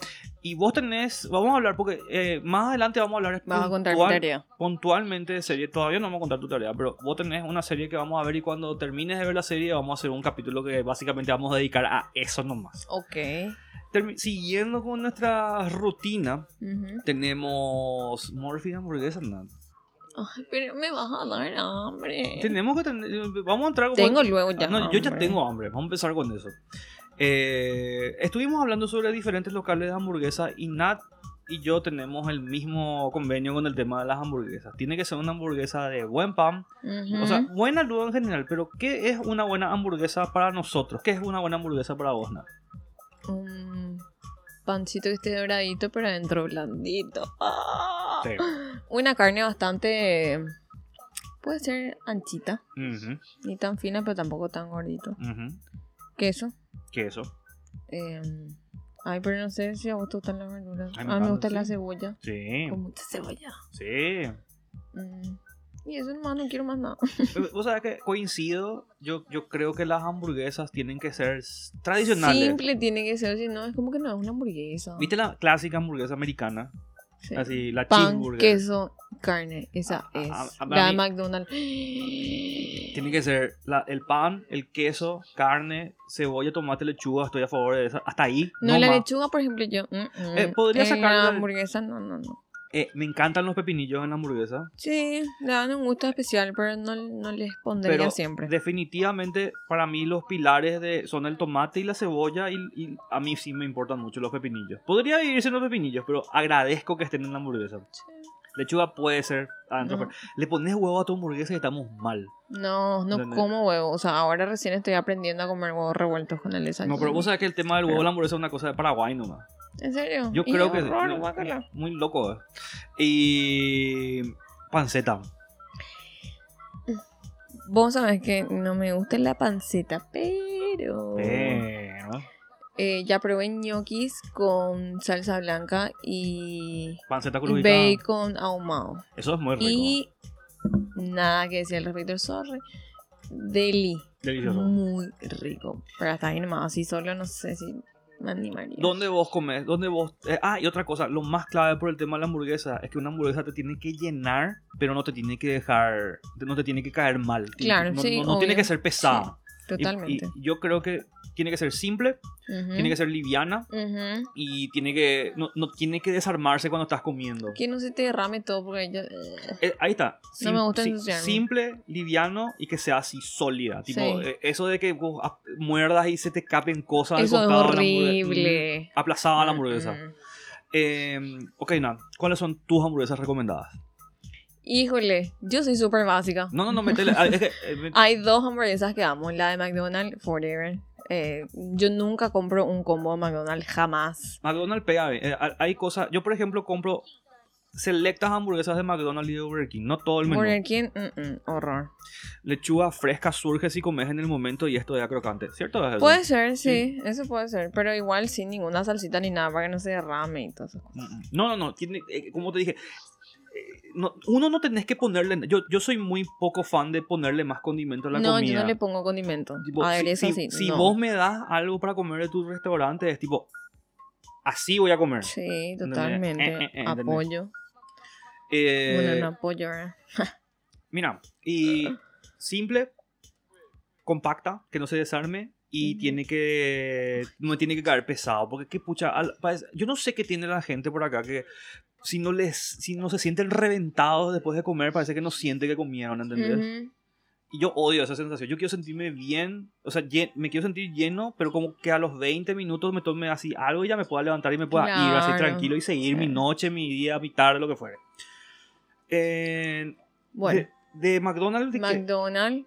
Y vos tenés, vamos a hablar, porque eh, más adelante vamos a hablar Vas a contar mi puntual- tarea. puntualmente de serie. Todavía no vamos a contar tu tarea, pero vos tenés una serie que vamos a ver y cuando termines de ver la serie vamos a hacer un capítulo que básicamente vamos a dedicar a eso nomás. Ok. Termi- siguiendo con nuestra rutina, Ujú. tenemos Morphy hamburguesa, ¿no? Ay, pero me vas a dar hambre. Tenemos que tener, vamos a entrar Tengo luego ya. No, yo ya tengo hambre, vamos a empezar con eso. Eh, estuvimos hablando sobre diferentes locales de hamburguesa y Nat y yo tenemos el mismo convenio con el tema de las hamburguesas. Tiene que ser una hamburguesa de buen pan, o sea, buena luego en general, pero ¿qué es una buena hamburguesa para nosotros? ¿Qué es una buena hamburguesa para vos, Nat? un pancito que esté doradito, pero adentro blandito. Ah. Sí. Una carne bastante. Puede ser anchita, Ujú, ni tan fina, pero tampoco tan gordito. Queso. Queso. eh, ay, pero no sé si a vos te gustan las verduras. Ay, me a mí me gusta la cebolla. Sí, Con mucha cebolla. sí. Mm, Y eso nomás, no quiero más nada. O sea que coincido, yo, yo creo que las hamburguesas tienen que ser tradicionales. Simple tiene que ser, si no, es como que no es una hamburguesa. ¿Viste la clásica hamburguesa americana? Sí. Así, la Pan, queso, carne. Esa A- es. a- a la de McDonald's. Tiene que ser la- el pan, el queso, carne, cebolla, tomate, lechuga. Estoy a favor de eso. Hasta ahí. No, No, la más. lechuga, por ejemplo, yo. mm, mm. Eh, podría En sacarle- la hamburguesa, no, no, no. Eh, me encantan los pepinillos en la hamburguesa. Sí, le dan un gusto especial, pero no, no les pondría Pero siempre. definitivamente para mí los pilares de, son el tomate y la cebolla y, y a mí sí me importan mucho los pepinillos. Podría irse en los pepinillos, pero agradezco que estén en la hamburguesa. Sí. Lechuga puede ser adentro. No. Le pones huevo a tu hamburguesa y estamos mal. No, no ¿Entendés? como huevo. O sea, ahora recién estoy aprendiendo a comer huevos revueltos con el desayuno. No, pero vos sabés que el tema del huevo en la hamburguesa es una cosa de Paraguay nomás. ¿En serio? Yo creo que guácala. muy loco. eh. Y panceta. Vos sabés que no me gusta la panceta, pero... Pero Eh, ya probé ñoquis con salsa blanca y panceta crudita. bacon ahumado. Eso es muy rico. Y nada que decir al respecto, sorry. Deli. Delicioso. Muy rico. Pero hasta ahí nomás, así solo no sé si me animaría. ¿Dónde vos comes? ¿Dónde vos.? eh, ah, y otra cosa, lo más clave por el tema de la hamburguesa es que una hamburguesa te tiene que llenar, pero no te tiene que dejar. No te tiene que caer mal. Claro, no, sí, No, no tiene que ser pesada. Totalmente. Y, yo creo que tiene que ser simple, Ujú, tiene que ser liviana ujú. y tiene que no, no tiene que desarmarse cuando estás comiendo. Que no se te derrame todo porque yo... eh, Eh, ahí está. No me Sim- gusta si- simple, liviano y que sea así sólida. Tipo, Sí. eh, eso de que vos muerdas y se te capen cosas al Eso es costado de la hamburguesa. horrible. Mm, aplazada la hamburguesa. Eh, ok, Nan, ¿cuáles son tus hamburguesas recomendadas? Híjole, yo soy súper básica. No, no, no, metele. ah, es que, eh, Hay dos hamburguesas que amo, la de McDonald's Forever. Eh, yo nunca compro un combo de McDonald's, jamás. McDonald's pega bien. Eh, hay- cosas. Yo, por ejemplo, compro selectas hamburguesas de McDonald's y de Burger King. No todo el menú. Burger King, mm, mm, horror. Lechuga fresca surge si comes en el momento y esto ya crocante. ¿Cierto? es? Puede ser, sí, eso puede ser, pero igual sin ninguna salsita ni nada para que no se derrame y todo eso. Mm, mm. No, no, no. Tiene, eh, como te dije, eh, no- uno no tenés que ponerle. Yo, yo soy muy poco fan de ponerle más condimento a la No, comida. yo no le pongo condimento. Tipo, A ver, si, eso sí. si no. vos me das algo para comer de tu restaurante, es tipo. Así voy a comer. Sí, totalmente. Eh, eh, eh, apoyo. Bueno, no apoyo. Mira, y simple, compacta, que no se desarme y tiene que no tiene que caer pesado, porque qué pucha, al- parece- yo no sé qué tiene la gente por acá que si no les si no se sienten reventados después de comer, parece que no siente que comieron, ¿entendés? Ujú. Y yo odio esa sensación. Yo quiero sentirme bien, o sea, me quiero sentir lleno, pero como que a los 20 minutos me tome así algo y ya me pueda levantar y me pueda ir así tranquilo y seguir mi noche, mi día, mi tarde, lo que fuere. Eh, Bueno, de, de McDonald's, ¿de qué? McDonald's,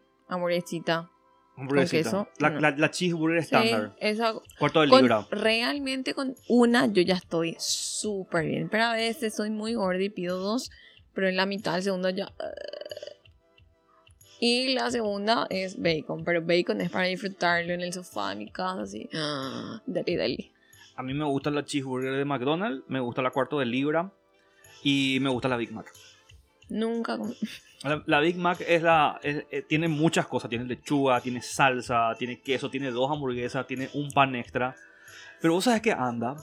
hamburguesita. Queso, La, no. la, la cheeseburger Sí, estándar. esa, Cuarto de con- libra. realmente con una yo ya estoy súper bien. Pero a veces soy muy gorda y pido dos. Pero en la mitad del segundo ya. Y la segunda es bacon. Pero bacon es para disfrutarlo en el sofá de mi casa, así. Dale, dale. A mí me gusta la cheeseburger de McDonald's, me gusta la cuarto de libra y me gusta la Big Mac. Nunca. La, la Big Mac es la, es- eh, tiene muchas cosas. Tiene lechuga, tiene salsa, tiene queso, tiene dos hamburguesas, tiene un pan extra. Pero vos sabes que anda.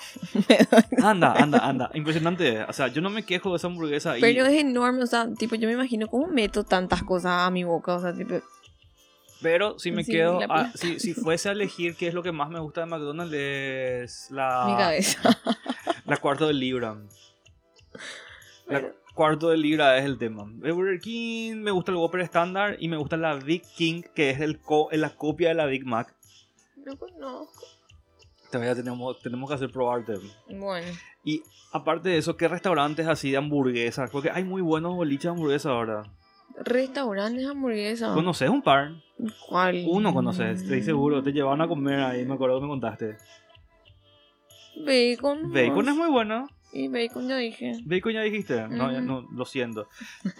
Anda, anda, anda. Impresionante. O sea, yo no me quejo de esa hamburguesa. y- Pero es enorme, o sea, tipo, yo me imagino cómo meto tantas cosas a mi boca, o sea, tipo, Pero si me Sí, quedo, a- si, si fuese a elegir qué es lo que más me gusta de McDonald's es mi la, cabeza. la cuarto de libra. Cuarto de libra es el tema. De Burger King me gusta el Whopper estándar y me gusta la Big King que es el co- la copia de la Big Mac. No conozco. Todavía tenemos, tenemos que hacer probarte. Bueno, Y aparte de eso, ¿qué restaurantes así de hamburguesas? Porque hay muy buenos boliches de hamburguesas ahora. restaurantes hamburguesas. ¿Conoces un par? ¿Cuál? Uno conoces, estoy seguro. Te llevaban a comer ahí, me acuerdo que me contaste. Bacon. Bacon es muy bueno. Y bacon ya dije. Bacon ya dijiste. No, no, lo siento.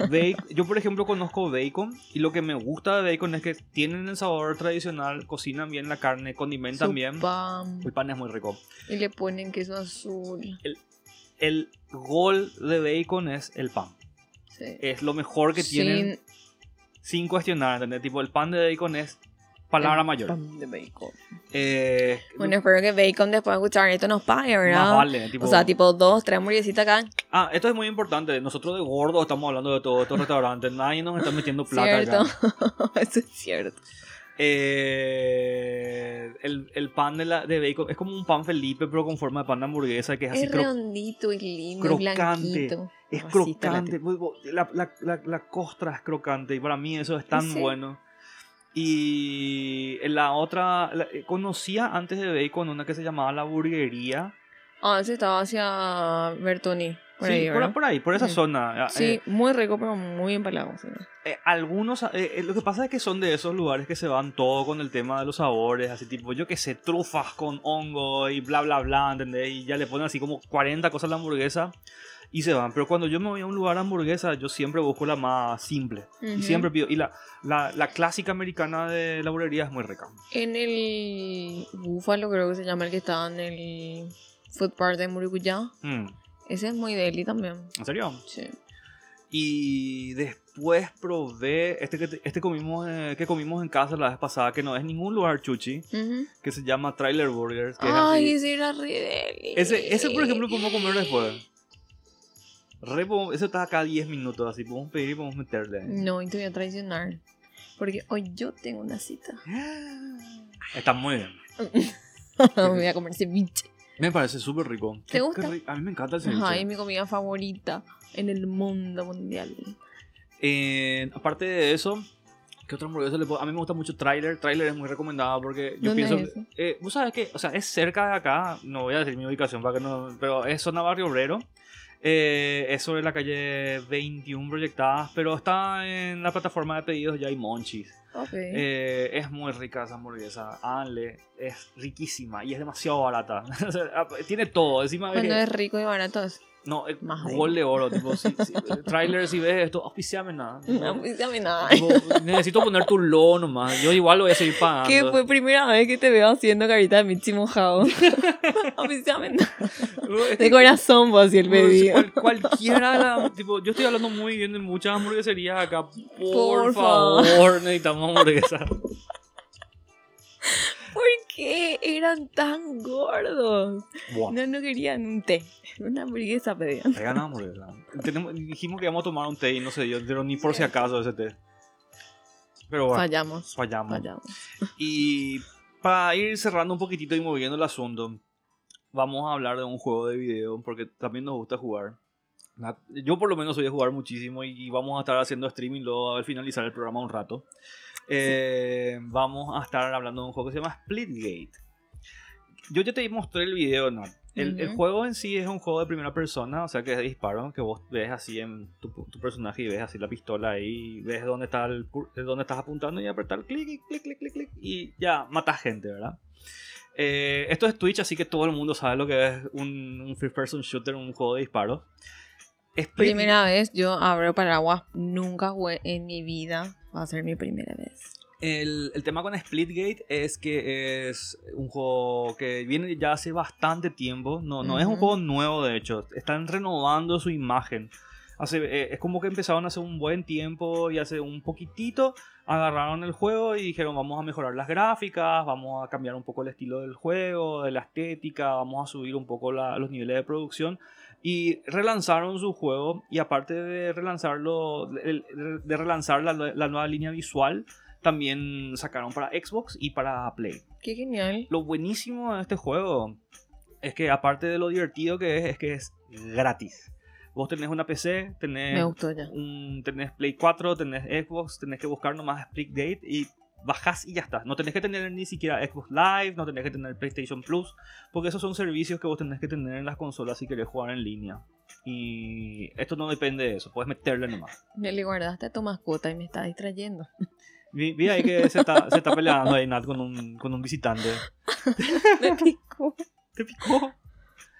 Bacon- yo, por ejemplo, conozco bacon y lo que me gusta de bacon es que tienen el sabor tradicional, cocinan bien la carne, condimentan Su bien. pan. El pan es muy rico. Y le ponen queso azul. El gol de bacon es el pan. Sí. Es lo mejor que tienen sin cuestionar, ¿entendés? Tipo, el pan de bacon es palabra El mayor. pan de bacon. Eh, Bueno, espero que Bacon después de escuchar esto nos pague, ¿verdad? más vale. Tipo, O sea, tipo dos, tres hamburguesitas acá. Ah, esto es muy importante. Nosotros de gordos estamos hablando de todos estos restaurantes. Nadie nos está metiendo plata Cierto. acá. Eso es cierto. Eh, el, el pan de, la, de bacon es como un pan Felipe, pero con forma de pan de hamburguesa, que es así Es cro- redondito y lindo, crocante. blanquito. Es Así crocante. La, la, la, la costra es crocante y para mí eso es tan Sí. bueno. Y la otra, la- eh, conocía antes de bacon una que se llamaba La Burguería. Ah, ese estaba hacia Bertoni. Por sí, ahí, por, ahí, por esa Sí. zona. Sí, Eh, muy rico, pero muy empalado. sí. eh, algunos, eh, eh, lo que pasa es que son de esos lugares que se van todo con el tema de los sabores, así tipo, yo que sé, trufas con hongo y bla, bla, bla, ¿entendés? Y ya le ponen así como 40 cosas a la hamburguesa y se van. Pero cuando yo me voy a un lugar de hamburguesa, yo siempre busco la más simple. Y Ujú. siempre pido, y la, la, la clásica americana de la burguería es muy rica. En el Búfalo, creo que se llama el que está en el Food Park de Muricuyá. Mm, Ese es muy deli también. ¿En serio? Sí. Y después probé este que, te- este comimos, eh, que comimos en casa la vez pasada, que no es ningún lugar chuchi, Ujú. que se llama Trailer Burgers. Que es Ay, así- ese era re deli. Ese, ese, por ejemplo, podemos comer después. Re, podemos- eso está acá 10 minutos, así podemos pedir y podemos meterle. No, y te voy a traicionar. Porque hoy yo tengo una cita. Está muy bien. Me voy a comer ceviche. Me parece súper rico. ¿Te Qué- gusta? qué A mí me encanta el ceviche. Ajá, es mi comida favorita en el mundo mundial. Eh, aparte de eso, ¿qué otra hamburguesa le puedo? A mí me gusta mucho Trailer. Trailer es muy recomendado porque yo ¿Dónde pienso. es eso? eh, Vos sabes que, o sea, es cerca de acá. No voy a decir mi ubicación para que no. Pero es zona Barrio Obrero. Eh, es sobre la calle 21 proyectadas, pero está en la plataforma de pedidos ya hay Monchis. Eh, es muy rica esa hamburguesa. Háganle, es riquísima y es demasiado barata. Ah, tiene todo. Encima Cuando es rico y barato es. No, es Más gol de oro. Tipo, si, si- trailer, si ves esto, auspiciame nada. No, nada. Tipo, necesito poner tu lo nomás. Yo igual lo voy a seguir pagando. Que fue primera vez que te veo haciendo carita de Michi mojado. Es que- De corazón vos así el pedido. cual- cualquiera la- tipo, yo estoy hablando muy bien de muchas hamburgueserías acá. Por, Por favor, favor. necesitamos hamburguesas. ¿Por qué eran tan gordos? Buah. No, no querían un té. Una hamburguesa pedían. Traigan hamburguesa. Tenemos- dijimos que íbamos a tomar un té y no se dio, pero ni por si acaso ese té. Pero bueno, Fallamos. fallamos. Fallamos. Y para ir cerrando un poquitito y moviendo el asunto, vamos a hablar de un juego de video porque también nos gusta jugar. Yo por lo menos soy de jugar muchísimo y vamos a estar haciendo streaming luego al finalizar el programa un rato. Eh, Vamos a estar hablando de un juego que se llama Splitgate. Yo ya te mostré el video, Nat. El, juego en sí es un juego de primera persona, o sea que es de disparo, que vos ves así en tu, tu personaje y ves así la pistola ahí, ves dónde, está el, dónde estás apuntando y apretar clic, y clic, clic, clic, clic, y ya matas gente, ¿verdad? Eh, esto es Twitch, así que todo el mundo sabe lo que es un, un first person shooter, un juego de disparo. Split- Primera vez yo abro paraguas. Nunca jugué en mi vida. Va a ser mi primera vez. El, el tema con Splitgate es que es un juego que viene ya hace bastante tiempo. No, no es un juego nuevo, de hecho. Están renovando su imagen. Hace, eh, es como que empezaron hace un buen tiempo y hace un poquitito agarraron el juego y dijeron vamos a mejorar las gráficas, vamos a cambiar un poco el estilo del juego, de la estética, vamos a subir un poco la- los niveles de producción y relanzaron su juego y aparte de relanzarlo, el- de relanzar la, la nueva línea visual, también sacaron para Xbox y para Play. Qué genial. Lo buenísimo de este juego es que aparte de lo divertido que es, es que es gratis. Vos tenés una PC, tenés, Me gustó ya. un, tenés Play 4, tenés Xbox, tenés que buscar nomás Splitgate y bajás y ya está. No tenés que tener ni siquiera Xbox Live, no tenés que tener PlayStation Plus, porque esos son servicios que vos tenés que tener en las consolas si querés jugar en línea. Y esto no depende de eso, puedes meterle nomás. Me le guardaste a tu mascota y me está distrayendo. Vi, vi ahí que se está, se está peleando ahí Nat con un, con un visitante. Me picó. ¿Te picó?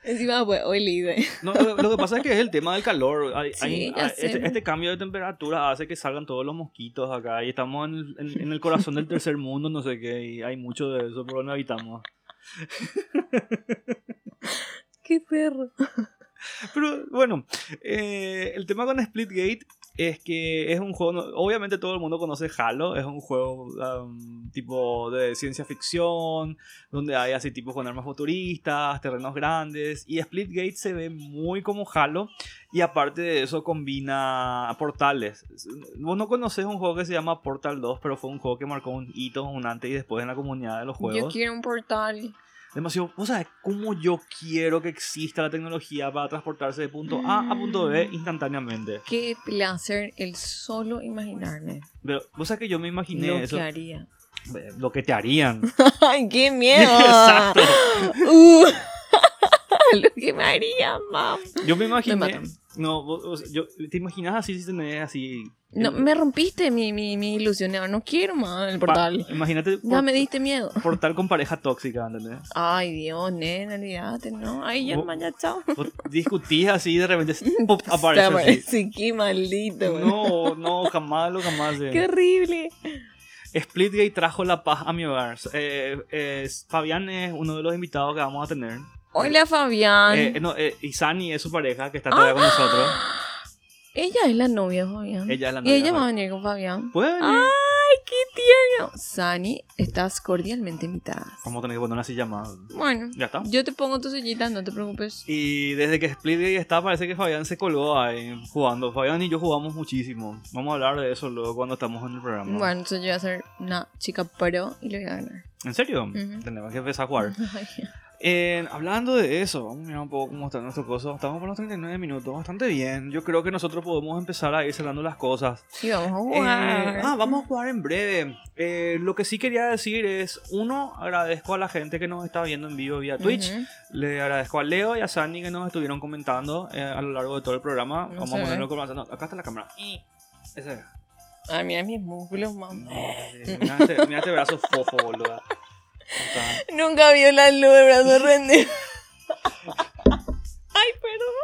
Encima pues hoy libre. No, lo, lo que pasa es que es el tema del calor. Hay- Sí, hay- este, este cambio de temperatura hace que salgan todos los mosquitos acá y estamos en el, en- en el corazón del tercer mundo, no sé qué, y hay mucho de eso, pero no habitamos. Qué perro. Pero bueno, eh, el tema con Splitgate es que es un juego, no- obviamente todo el mundo conoce Halo, es un juego um, tipo de ciencia ficción, donde hay así tipos con armas futuristas, terrenos grandes, y Splitgate se ve muy como Halo, y aparte de eso combina portales. Vos no conoces un juego que se llama Portal 2, pero fue un juego que marcó un hito, un antes y después en la comunidad de los Yo juegos quiero un portal. Demasiado. ¿Vos sabés cómo yo quiero que exista la tecnología para transportarse de punto A a punto B Mm. instantáneamente? Qué placer el solo imaginarme Pero vos sabés que yo me imaginé lo eso. que haría. Lo que te harían. ¡Ay, qué miedo! Exacto. Uh, lo que me haría, mam. Yo me imaginé. no, vos- vos- yo, ¿te imaginas así si tenés así? No, el- me rompiste mi, mi, mi ilusión. No quiero más el pa- portal. imagínate Ya por- me diste miedo. portal con pareja tóxica, ¿entendés? Ay, Dios, nena, olvídate, no. Ay, ya, Vos- ma, ya, chao. Discutís así de repente pop, aparece así. Aparece, qué maldito, güey. No, no, jamás lo jamás. eh. Qué horrible. Splitgate trajo la paz a mi hogar. Eh, eh, Fabián es uno de los invitados que vamos a tener. Hola, Fabián. Eh, no, eh, Isani es su pareja que está todavía con nosotros. Ella es la novia de Fabián. Ella es la Y novia ella va a venir con Fabián. ¿Puede venir? Ay, qué tierna. Bueno, Sani, estás cordialmente invitada. Vamos a tener que poner una silla más. Bueno, Ya está. yo te pongo tu sillita, no te preocupes. Y desde que Splitgate está, parece que Fabián se colgó ahí jugando. Fabián y yo jugamos muchísimo. Vamos a hablar de eso luego cuando estamos en el programa. Bueno, entonces yo voy a ser una chica pro y lo voy a ganar. ¿En serio? Tenemos que empezar a jugar. Eh, hablando de eso, vamos a mirar un poco cómo está nuestro coso. Estamos por los 39 minutos, bastante bien. Yo creo que nosotros podemos empezar a ir cerrando las cosas. Sí, vamos a Eh, jugar. ah, vamos a jugar en breve. Eh, lo que sí quería decir es, uno, agradezco a la gente que nos está viendo en vivo vía Twitch. Ujú. Le agradezco a Leo y a Sandy que nos estuvieron comentando eh, a lo largo de todo el programa. No Vamos a ponerlo como... no, acá está la cámara. Ese. Ay, mira mis músculos, mamá. Mira este, mira este brazo fofo, boludo. Nunca vio la luz de brazo rendido. Ay, perdón.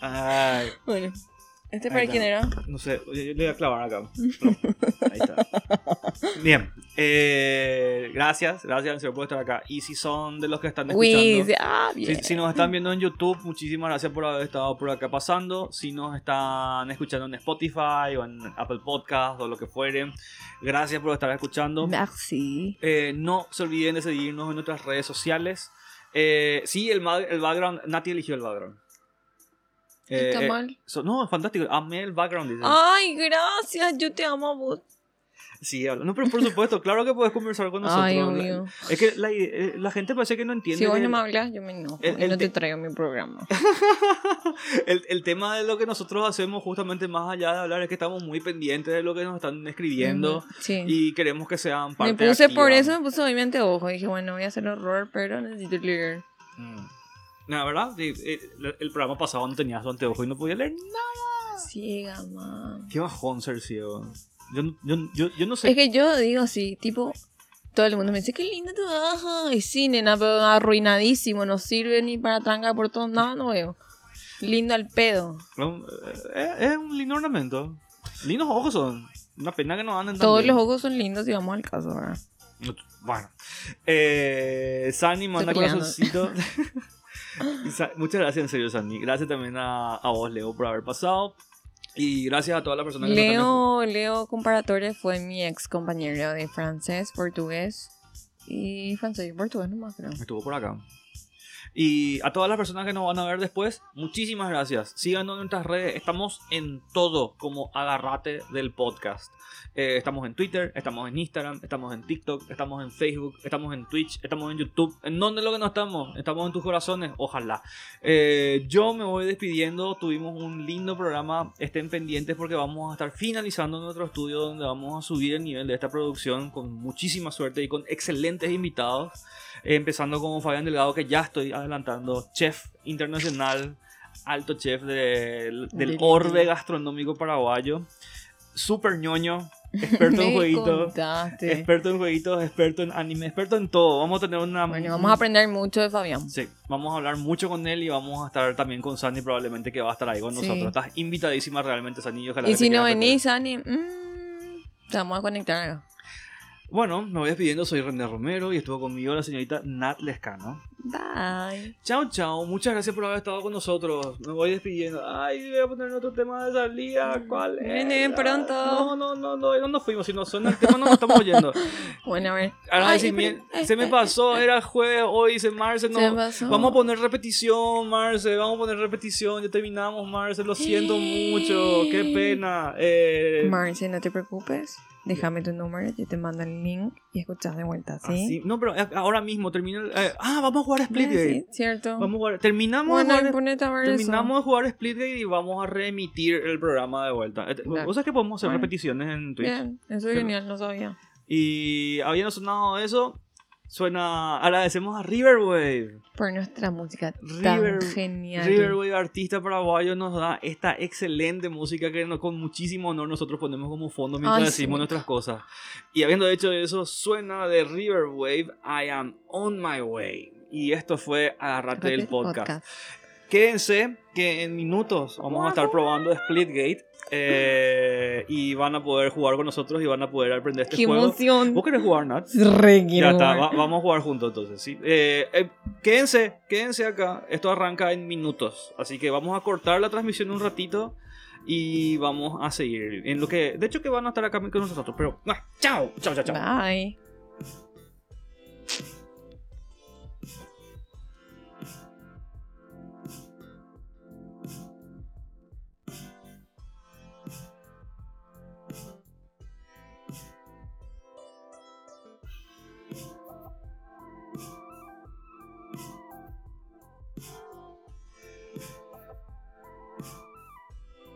Ay, Bueno, ¿este para quién era? no sé, yo, yo le voy a clavar acá. No, ahí está. Bien, eh, gracias, gracias por estar acá. Y si son de los que están escuchando... Ah, Si, bien. si nos están viendo en YouTube, muchísimas gracias por haber estado por acá pasando. Si nos están escuchando en Spotify o en Apple Podcast o lo que fuere, gracias por estar escuchando. Merci. Eh, no se olviden de seguirnos en nuestras redes sociales. Eh, sí, el, el background, Nati eligió el background. Eh, ¿Está eh, mal? So- no, fantástico. Amé el background. Ay, gracias, yo te amo a vos. Sí, no, pero por supuesto, claro que puedes conversar con nosotros. Ay, La- es que la, eh, la gente parece que no entiende. Si vos no me hablas, yo me enojo el- y el no te te- traigo mi programa. el, el tema de lo que nosotros hacemos justamente más allá de hablar es que estamos muy pendientes de lo que nos están escribiendo Sí. y queremos que sean parte me puse por activa. eso, me puse obviamente ojo. Dije, bueno, voy a hacer horror, pero necesito leer. Mm. La verdad, sí, eh, el, el programa pasado no tenías tu anteojo y no podía leer nada. Ciega, man. Qué bajón ser ciego. Yo, yo, yo, yo no sé. Es que yo digo así, tipo, todo el mundo me dice, qué lindo tu ojo. Y sí, nena, pero arruinadísimo, no sirve ni para tranca por todos, nada, no veo. Lindo al pedo. No, eh, es un lindo ornamento. Lindos ojos son. Una pena que no anden tan Todos bien. los ojos son lindos y vamos al caso, ¿verdad? Bueno. Eh, Sani manda corazoncito. Muchas gracias, en serio, Sani. Gracias también a, a vos, Leo, por haber pasado. Y gracias a todas las personas que Leo, Leo Comparatore fue mi ex compañero de francés, portugués y francés y portugués nomás, creo. Estuvo por acá. Y a todas las personas que nos van a ver después, muchísimas gracias. Síganos en nuestras redes. Estamos en todo como agarrate del podcast. Eh, estamos en Twitter, estamos en Instagram, estamos en TikTok, estamos en Facebook, estamos en Twitch, estamos en YouTube. ¿En dónde lo que no estamos? Estamos en tus corazones, ojalá. Eh, yo me voy despidiendo. Tuvimos un lindo programa. Estén pendientes porque vamos a estar finalizando nuestro estudio donde vamos a subir el nivel de esta producción con muchísima suerte y con excelentes invitados. Eh, empezando con Fabián Delgado, que ya estoy chef internacional, alto chef de- del orbe gastronómico paraguayo, super ñoño, experto en jueguitos, contaste. experto en jueguitos, experto en anime, experto en todo. Vamos a tener una... Bueno, vamos a aprender mucho de Fabián. Sí, vamos a hablar mucho con él y vamos a estar también con Sandy probablemente que va a estar ahí con Sí. nosotros. Estás invitadísima realmente, Sandy. y ojalá Y que si no venís, Ani, mm, te vamos a conectar. Bueno, me voy despidiendo, soy René Romero y estuvo conmigo la señorita Nat Lescano. Bye. Chao, chao. Muchas gracias por haber estado con nosotros. Me voy despidiendo. Ay, voy a poner otro tema de salida. ¿Cuál es? Pronto. No, no, no, no, no nos fuimos. Si no suena el tema, no nos estamos oyendo. Bueno, a ver. Agradecimiento. Ay, Se me pasó, era jueves, hoy dice Marce. No, Se me pasó. Vamos a poner repetición, Marce. Vamos a poner repetición. Ya terminamos, Marce. Lo siento mucho. Qué pena. Eh, Marce, no te preocupes. Déjame tu número, yo te mando el link y escuchas de vuelta, ¿sí? así- No, pero ahora mismo termina. el- eh, ah, vamos a jugar Ah, Splitgate. sí, cierto. Vamos a jugar. Terminamos bueno, de jugar. a Terminamos de jugar Splitgate y vamos a reemitir el programa de vuelta. Eh, Claro. ¿Vos sabés que podemos hacer Bueno. repeticiones en eso. Twitch? Bien, eso es genial, no sabía. Y habiendo sonado eso, suena. Agradecemos a Riverwave. Por nuestra música tan River- genial. Riverwave, artista paraguayo, nos da esta excelente música que no- con muchísimo honor nosotros ponemos como fondo mientras Ay, decimos sí. nuestras cosas. Y habiendo hecho eso, suena de Riverwave, I am on my way. Y esto fue Agarrate del podcast. Quédense que en minutos vamos a estar probando Splitgate. Eh, y van a poder jugar con nosotros y van a poder aprender este ¡Qué juego. emoción! ¿Vos querés jugar, Nat? Re Ya está, va- vamos a jugar juntos entonces, ¿sí? Eh, eh, quédense, quédense acá. Esto arranca en minutos. Así que vamos a cortar la transmisión un ratito. Y vamos a seguir en lo que. De hecho, que van a estar acá con nosotros. Pero. ¡ah! ¡Chao! ¡Chao, chao, chao! Bye.